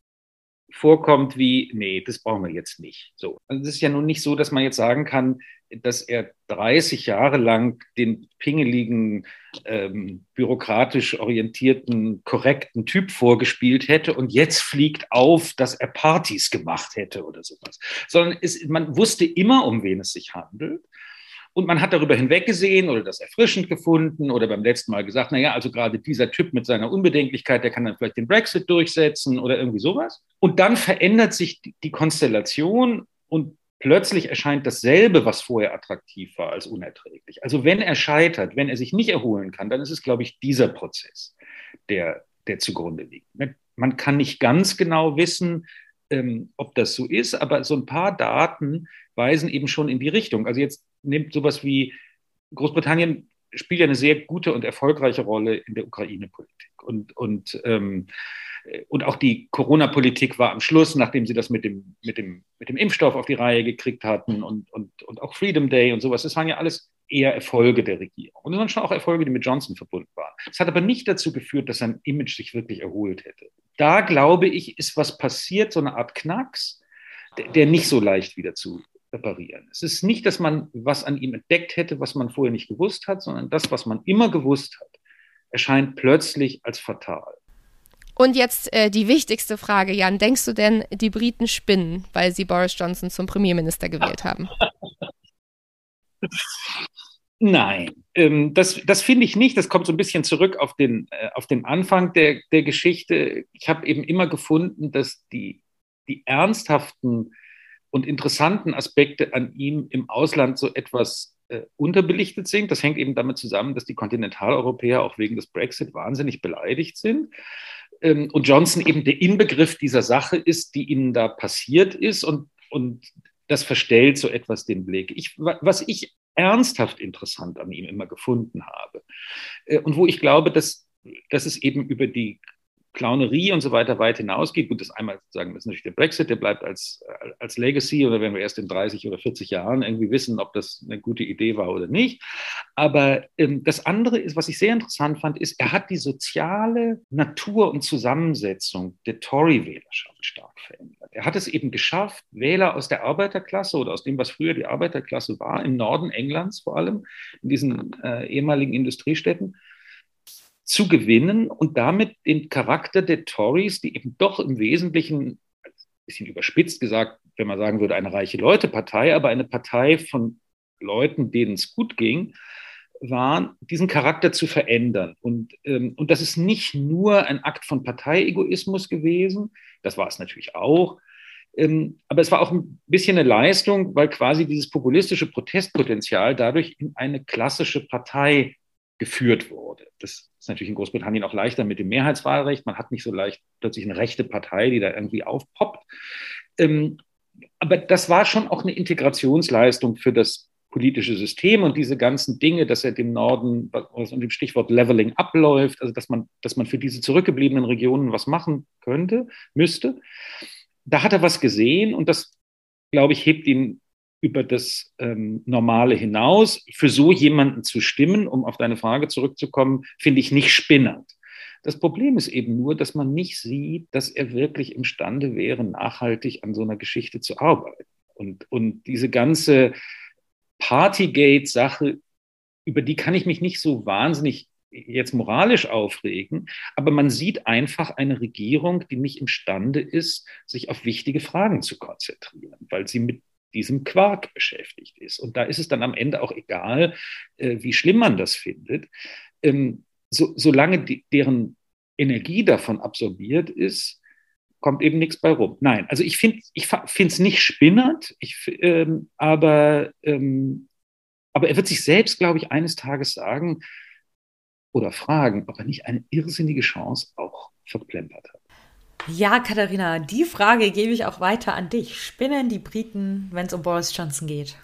vorkommt wie, nee, das brauchen wir jetzt nicht. So. Also es ist ja nun nicht so, dass man jetzt sagen kann, dass er 30 Jahre lang den pingeligen, ähm, bürokratisch orientierten, korrekten Typ vorgespielt hätte und jetzt fliegt auf, dass er Partys gemacht hätte oder sowas. Sondern es, man wusste immer, um wen es sich handelt. Und man hat darüber hinweggesehen oder das erfrischend gefunden oder beim letzten Mal gesagt, naja, also gerade dieser Typ mit seiner Unbedenklichkeit, der kann dann vielleicht den Brexit durchsetzen oder irgendwie sowas. Und dann verändert sich die Konstellation und plötzlich erscheint dasselbe, was vorher attraktiv war, als unerträglich. Also wenn er scheitert, wenn er sich nicht erholen kann, dann ist es, glaube ich, dieser Prozess, der, der zugrunde liegt. Man kann nicht ganz genau wissen, ähm, ob das so ist, aber so ein paar Daten weisen eben schon in die Richtung. Also jetzt nimmt sowas wie Großbritannien spielt ja eine sehr gute und erfolgreiche Rolle in der Ukraine-Politik. Und, und, ähm, und auch die Corona-Politik war am Schluss, nachdem sie das mit dem, mit, dem, mit dem Impfstoff auf die Reihe gekriegt hatten und, und, und auch Freedom Day und sowas, das waren ja alles eher Erfolge der Regierung. Und es waren schon auch Erfolge, die mit Johnson verbunden waren. Es hat aber nicht dazu geführt, dass sein Image sich wirklich erholt hätte. Da glaube ich, ist was passiert, so eine Art Knacks, der, der nicht so leicht wieder zu reparieren. Es ist nicht, dass man was an ihm entdeckt hätte, was man vorher nicht gewusst hat, sondern das, was man immer gewusst hat, erscheint plötzlich als fatal. Und jetzt äh, die wichtigste Frage, Jan. Denkst du denn, die Briten spinnen, weil sie Boris Johnson zum Premierminister gewählt haben? Nein, ähm, das, das finde ich nicht. Das kommt so ein bisschen zurück auf den, äh, auf den Anfang der, der Geschichte. Ich habe eben immer gefunden, dass die, die ernsthaften und interessanten Aspekte an ihm im Ausland so etwas äh, unterbelichtet sind. Das hängt eben damit zusammen, dass die Kontinentaleuropäer auch wegen des Brexit wahnsinnig beleidigt sind. Ähm, und Johnson eben der Inbegriff dieser Sache ist, die ihnen da passiert ist. Und, und das verstellt so etwas den Blick. Ich, was ich ernsthaft interessant an ihm immer gefunden habe äh, und wo ich glaube, dass, dass es eben über die Clownerie und so weiter weit hinausgeht. Gut, das einmal sagen, das ist natürlich der Brexit, der bleibt als, als Legacy oder wenn wir erst in 30 oder 40 Jahren irgendwie wissen, ob das eine gute Idee war oder nicht. Aber ähm, das andere ist, was ich sehr interessant fand, ist, er hat die soziale Natur und Zusammensetzung der Tory-Wählerschaft stark verändert. Er hat es eben geschafft, Wähler aus der Arbeiterklasse oder aus dem, was früher die Arbeiterklasse war, im Norden Englands vor allem, in diesen äh, ehemaligen Industriestädten, zu gewinnen und damit den Charakter der Tories, die eben doch im Wesentlichen, ein bisschen überspitzt gesagt, wenn man sagen würde, eine reiche Leute-Partei, aber eine Partei von Leuten, denen es gut ging, waren, diesen Charakter zu verändern. Und, ähm, und das ist nicht nur ein Akt von Parteiegoismus gewesen, das war es natürlich auch, Ähm, aber es war auch ein bisschen eine Leistung, weil quasi dieses populistische Protestpotenzial dadurch in eine klassische Partei geführt wurde. Das ist natürlich in Großbritannien auch leichter mit dem Mehrheitswahlrecht. Man hat nicht so leicht plötzlich eine rechte Partei, die da irgendwie aufpoppt. Ähm, aber das war schon auch eine Integrationsleistung für das politische System und diese ganzen Dinge, dass er dem Norden, was unter dem Stichwort Leveling abläuft, also dass man, dass man für diese zurückgebliebenen Regionen was machen könnte, müsste. Da hat er was gesehen und das, glaube ich, hebt ihn über das ähm, Normale hinaus. Für so jemanden zu stimmen, um auf deine Frage zurückzukommen, finde ich nicht spinnend. Das Problem ist eben nur, dass man nicht sieht, dass er wirklich imstande wäre, nachhaltig an so einer Geschichte zu arbeiten. Und, und diese ganze Partygate-Sache, über die kann ich mich nicht so wahnsinnig jetzt moralisch aufregen, aber man sieht einfach eine Regierung, die nicht imstande ist, sich auf wichtige Fragen zu konzentrieren, weil sie mit diesem Quark beschäftigt ist. Und da ist es dann am Ende auch egal, äh, wie schlimm man das findet. Ähm, so, solange die, deren Energie davon absorbiert ist, kommt eben nichts bei rum. Nein, also ich finde ich es nicht spinnert, ich, ähm, aber, ähm, aber er wird sich selbst, glaube ich, eines Tages sagen oder fragen, ob er nicht eine irrsinnige Chance auch verplempert hat. Ja, Katharina, die Frage gebe ich auch weiter an dich. Spinnen die Briten, wenn es um Boris Johnson geht?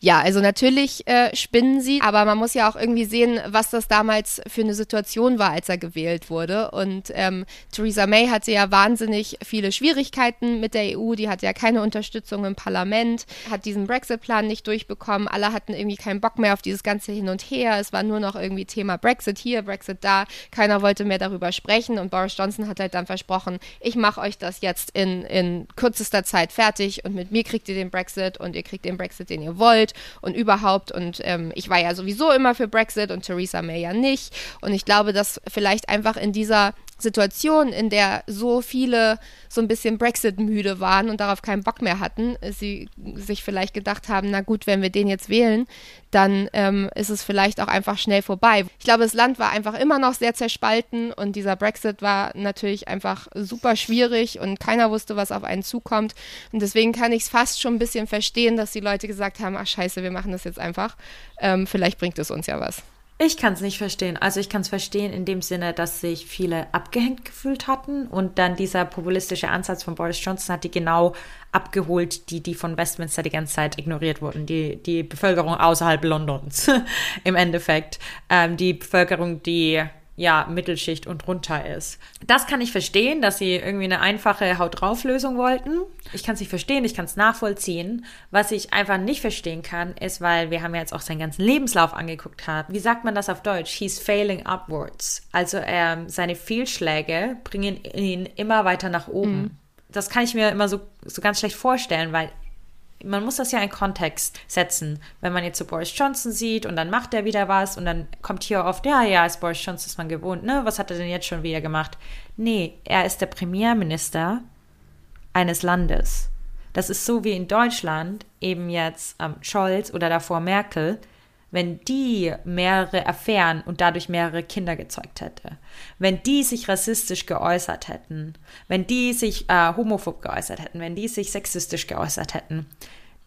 Ja, also natürlich äh, spinnen sie, aber man muss ja auch irgendwie sehen, was das damals für eine Situation war, als er gewählt wurde. Und ähm, Theresa May hatte ja wahnsinnig viele Schwierigkeiten mit der EU, die hatte ja keine Unterstützung im Parlament, hat diesen Brexit-Plan nicht durchbekommen, alle hatten irgendwie keinen Bock mehr auf dieses ganze Hin und Her, es war nur noch irgendwie Thema Brexit hier, Brexit da, keiner wollte mehr darüber sprechen. Und Boris Johnson hat halt dann versprochen, ich mache euch das jetzt in, in kürzester Zeit fertig. Und mit mir kriegt ihr den Brexit und ihr kriegt den Brexit, den ihr wollt wollt und überhaupt. Und ähm, ich war ja sowieso immer für Brexit und Theresa May ja nicht. Und ich glaube, dass vielleicht einfach in dieser Situation, in der so viele so ein bisschen Brexit-müde waren und darauf keinen Bock mehr hatten, sie sich vielleicht gedacht haben, na gut, wenn wir den jetzt wählen, dann ähm, ist es vielleicht auch einfach schnell vorbei. Ich glaube, das Land war einfach immer noch sehr zerspalten und dieser Brexit war natürlich einfach super schwierig und keiner wusste, was auf einen zukommt. Und deswegen kann ich es fast schon ein bisschen verstehen, dass die Leute gesagt haben, ach scheiße, wir machen das jetzt einfach. Ähm, vielleicht bringt es uns ja was. Ich kann es nicht verstehen. Also ich kann es verstehen in dem Sinne, dass sich viele abgehängt gefühlt hatten und dann dieser populistische Ansatz von Boris Johnson hat die genau abgeholt, die, die von Westminster die ganze Zeit ignoriert wurden. Die, die Bevölkerung außerhalb Londons im Endeffekt. Ähm, die Bevölkerung, die ja, Mittelschicht und runter ist. Das kann ich verstehen, dass sie irgendwie eine einfache Haut drauf Lösung wollten. Ich kann es nicht verstehen, ich kann es nachvollziehen. Was ich einfach nicht verstehen kann, ist, weil wir haben ja jetzt auch seinen ganzen Lebenslauf angeguckt haben. Wie sagt man das auf Deutsch? He's failing upwards. Also ähm, seine Fehlschläge bringen ihn immer weiter nach oben. Mhm. Das kann ich mir immer so, so ganz schlecht vorstellen, weil man muss das ja in Kontext setzen. Wenn man jetzt so Boris Johnson sieht und dann macht er wieder was und dann kommt hier oft, ja, ja, ist Boris Johnson ist man gewohnt, ne? Was hat er denn jetzt schon wieder gemacht? Nee, er ist der Premierminister eines Landes. Das ist so wie in Deutschland eben jetzt ähm, Scholz oder davor Merkel wenn die mehrere Affären und dadurch mehrere Kinder gezeugt hätte, wenn die sich rassistisch geäußert hätten, wenn die sich äh, homophob geäußert hätten, wenn die sich sexistisch geäußert hätten,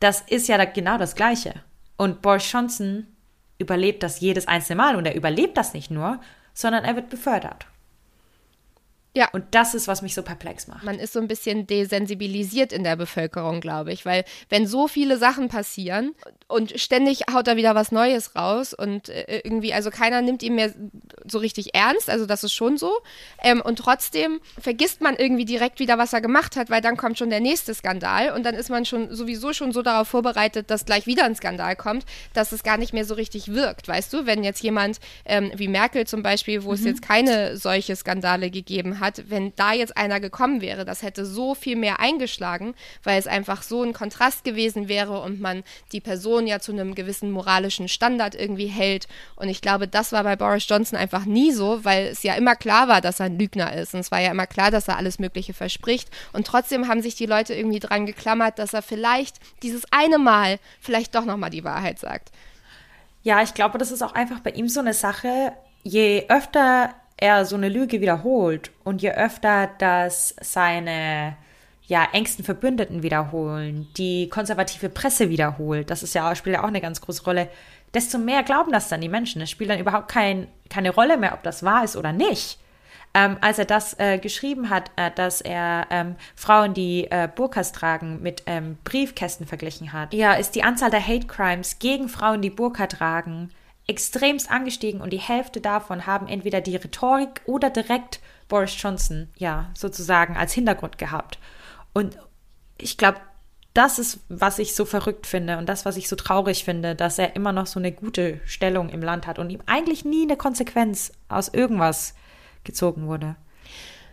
das ist ja genau das Gleiche. Und Boris Johnson überlebt das jedes einzelne Mal und er überlebt das nicht nur, sondern er wird befördert. Ja. Und das ist, was mich so perplex macht. Man ist so ein bisschen desensibilisiert in der Bevölkerung, glaube ich, weil wenn so viele Sachen passieren und ständig haut er wieder was Neues raus und äh, irgendwie, also keiner nimmt ihn mehr so richtig ernst, also das ist schon so. Ähm, und trotzdem vergisst man irgendwie direkt wieder, was er gemacht hat, weil dann kommt schon der nächste Skandal und dann ist man schon sowieso schon so darauf vorbereitet, dass gleich wieder ein Skandal kommt, dass es gar nicht mehr so richtig wirkt, weißt du? Wenn jetzt jemand ähm, wie Merkel zum Beispiel, wo mhm. es jetzt keine solche Skandale gegeben hat, hat, wenn da jetzt einer gekommen wäre, das hätte so viel mehr eingeschlagen, weil es einfach so ein Kontrast gewesen wäre und man die Person ja zu einem gewissen moralischen Standard irgendwie hält. Und ich glaube, das war bei Boris Johnson einfach nie so, weil es ja immer klar war, dass er ein Lügner ist. Und es war ja immer klar, dass er alles Mögliche verspricht. Und trotzdem haben sich die Leute irgendwie dran geklammert, dass er vielleicht dieses eine Mal vielleicht doch nochmal die Wahrheit sagt. Ja, ich glaube, das ist auch einfach bei ihm so eine Sache. Je öfter er so eine Lüge wiederholt und je öfter das seine ja, engsten Verbündeten wiederholen, die konservative Presse wiederholt, das ist ja, spielt ja auch eine ganz große Rolle, desto mehr glauben das dann die Menschen. Es spielt dann überhaupt kein, keine Rolle mehr, ob das wahr ist oder nicht. Ähm, als er das äh, geschrieben hat, äh, dass er ähm, Frauen, die äh, Burkas tragen, mit ähm, Briefkästen verglichen hat, ja, ist die Anzahl der Hate Crimes gegen Frauen, die Burka tragen, extremst angestiegen und die Hälfte davon haben entweder die Rhetorik oder direkt Boris Johnson, ja, sozusagen als Hintergrund gehabt. Und ich glaube, das ist, was ich so verrückt finde und das, was ich so traurig finde, dass er immer noch so eine gute Stellung im Land hat und ihm eigentlich nie eine Konsequenz aus irgendwas gezogen wurde.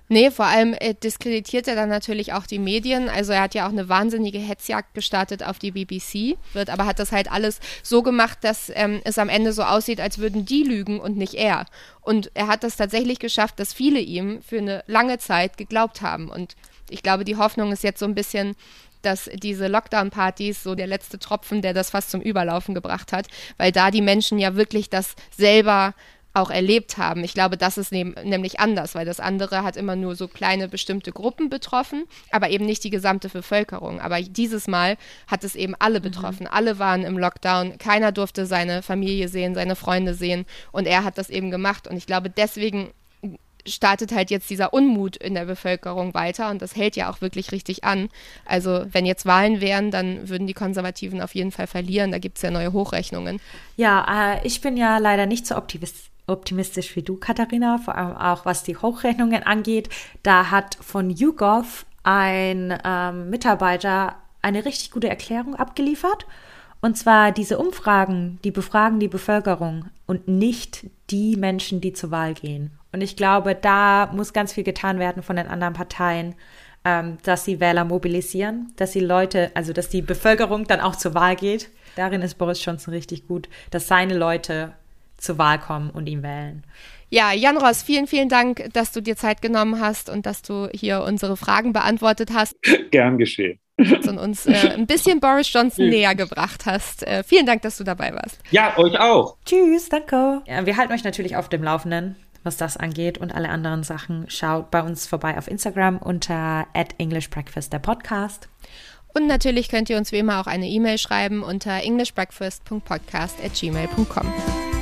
Nee, vor allem äh, diskreditiert er dann natürlich auch die Medien. Also er hat ja auch eine wahnsinnige Hetzjagd gestartet auf die BBC, wird, aber hat das halt alles so gemacht, dass ähm, es am Ende so aussieht, als würden die lügen und nicht er. Und er hat das tatsächlich geschafft, dass viele ihm für eine lange Zeit geglaubt haben. Und ich glaube, die Hoffnung ist jetzt so ein bisschen, dass diese Lockdown-Partys so der letzte Tropfen, der das fast zum Überlaufen gebracht hat, weil da die Menschen ja wirklich das selber auch erlebt haben. Ich glaube, das ist ne nämlich anders, weil das andere hat immer nur so kleine bestimmte Gruppen betroffen, aber eben nicht die gesamte Bevölkerung. Aber dieses Mal hat es eben alle mhm. betroffen. Mhm. Alle waren im Lockdown. Keiner durfte seine Familie sehen, seine Freunde sehen. Und er hat das eben gemacht. Und ich glaube, deswegen startet halt jetzt dieser Unmut in der Bevölkerung weiter und das hält ja auch wirklich richtig an. Also wenn jetzt Wahlen wären, dann würden die Konservativen auf jeden Fall verlieren. Da gibt es ja neue Hochrechnungen. Ja, äh, ich bin ja leider nicht so optimistisch optimistisch wie du, Katharina, vor allem auch was die Hochrechnungen angeht. Da hat von YouGov ein ähm, Mitarbeiter eine richtig gute Erklärung abgeliefert. Und zwar diese Umfragen, die befragen die Bevölkerung und nicht die Menschen, die zur Wahl gehen. Und ich glaube, da muss ganz viel getan werden von den anderen Parteien, ähm, dass sie Wähler mobilisieren, dass die Leute, also dass die Bevölkerung dann auch zur Wahl geht. Darin ist Boris Johnson richtig gut, dass seine Leute zur Wahl kommen und ihn wählen. Ja, Jan Ross, vielen, vielen Dank, dass du dir Zeit genommen hast und dass du hier unsere Fragen beantwortet hast. Gern geschehen. Und uns äh, ein bisschen Boris Johnson näher gebracht hast. Äh, vielen Dank, dass du dabei warst. Ja, euch auch. Tschüss, danke. Ja, wir halten euch natürlich auf dem Laufenden was das angeht und alle anderen Sachen, schaut bei uns vorbei auf Instagram unter at English Breakfast, der Podcast. Und natürlich könnt ihr uns wie immer auch eine E-Mail schreiben unter englishbreakfast.podcast at gmail.com.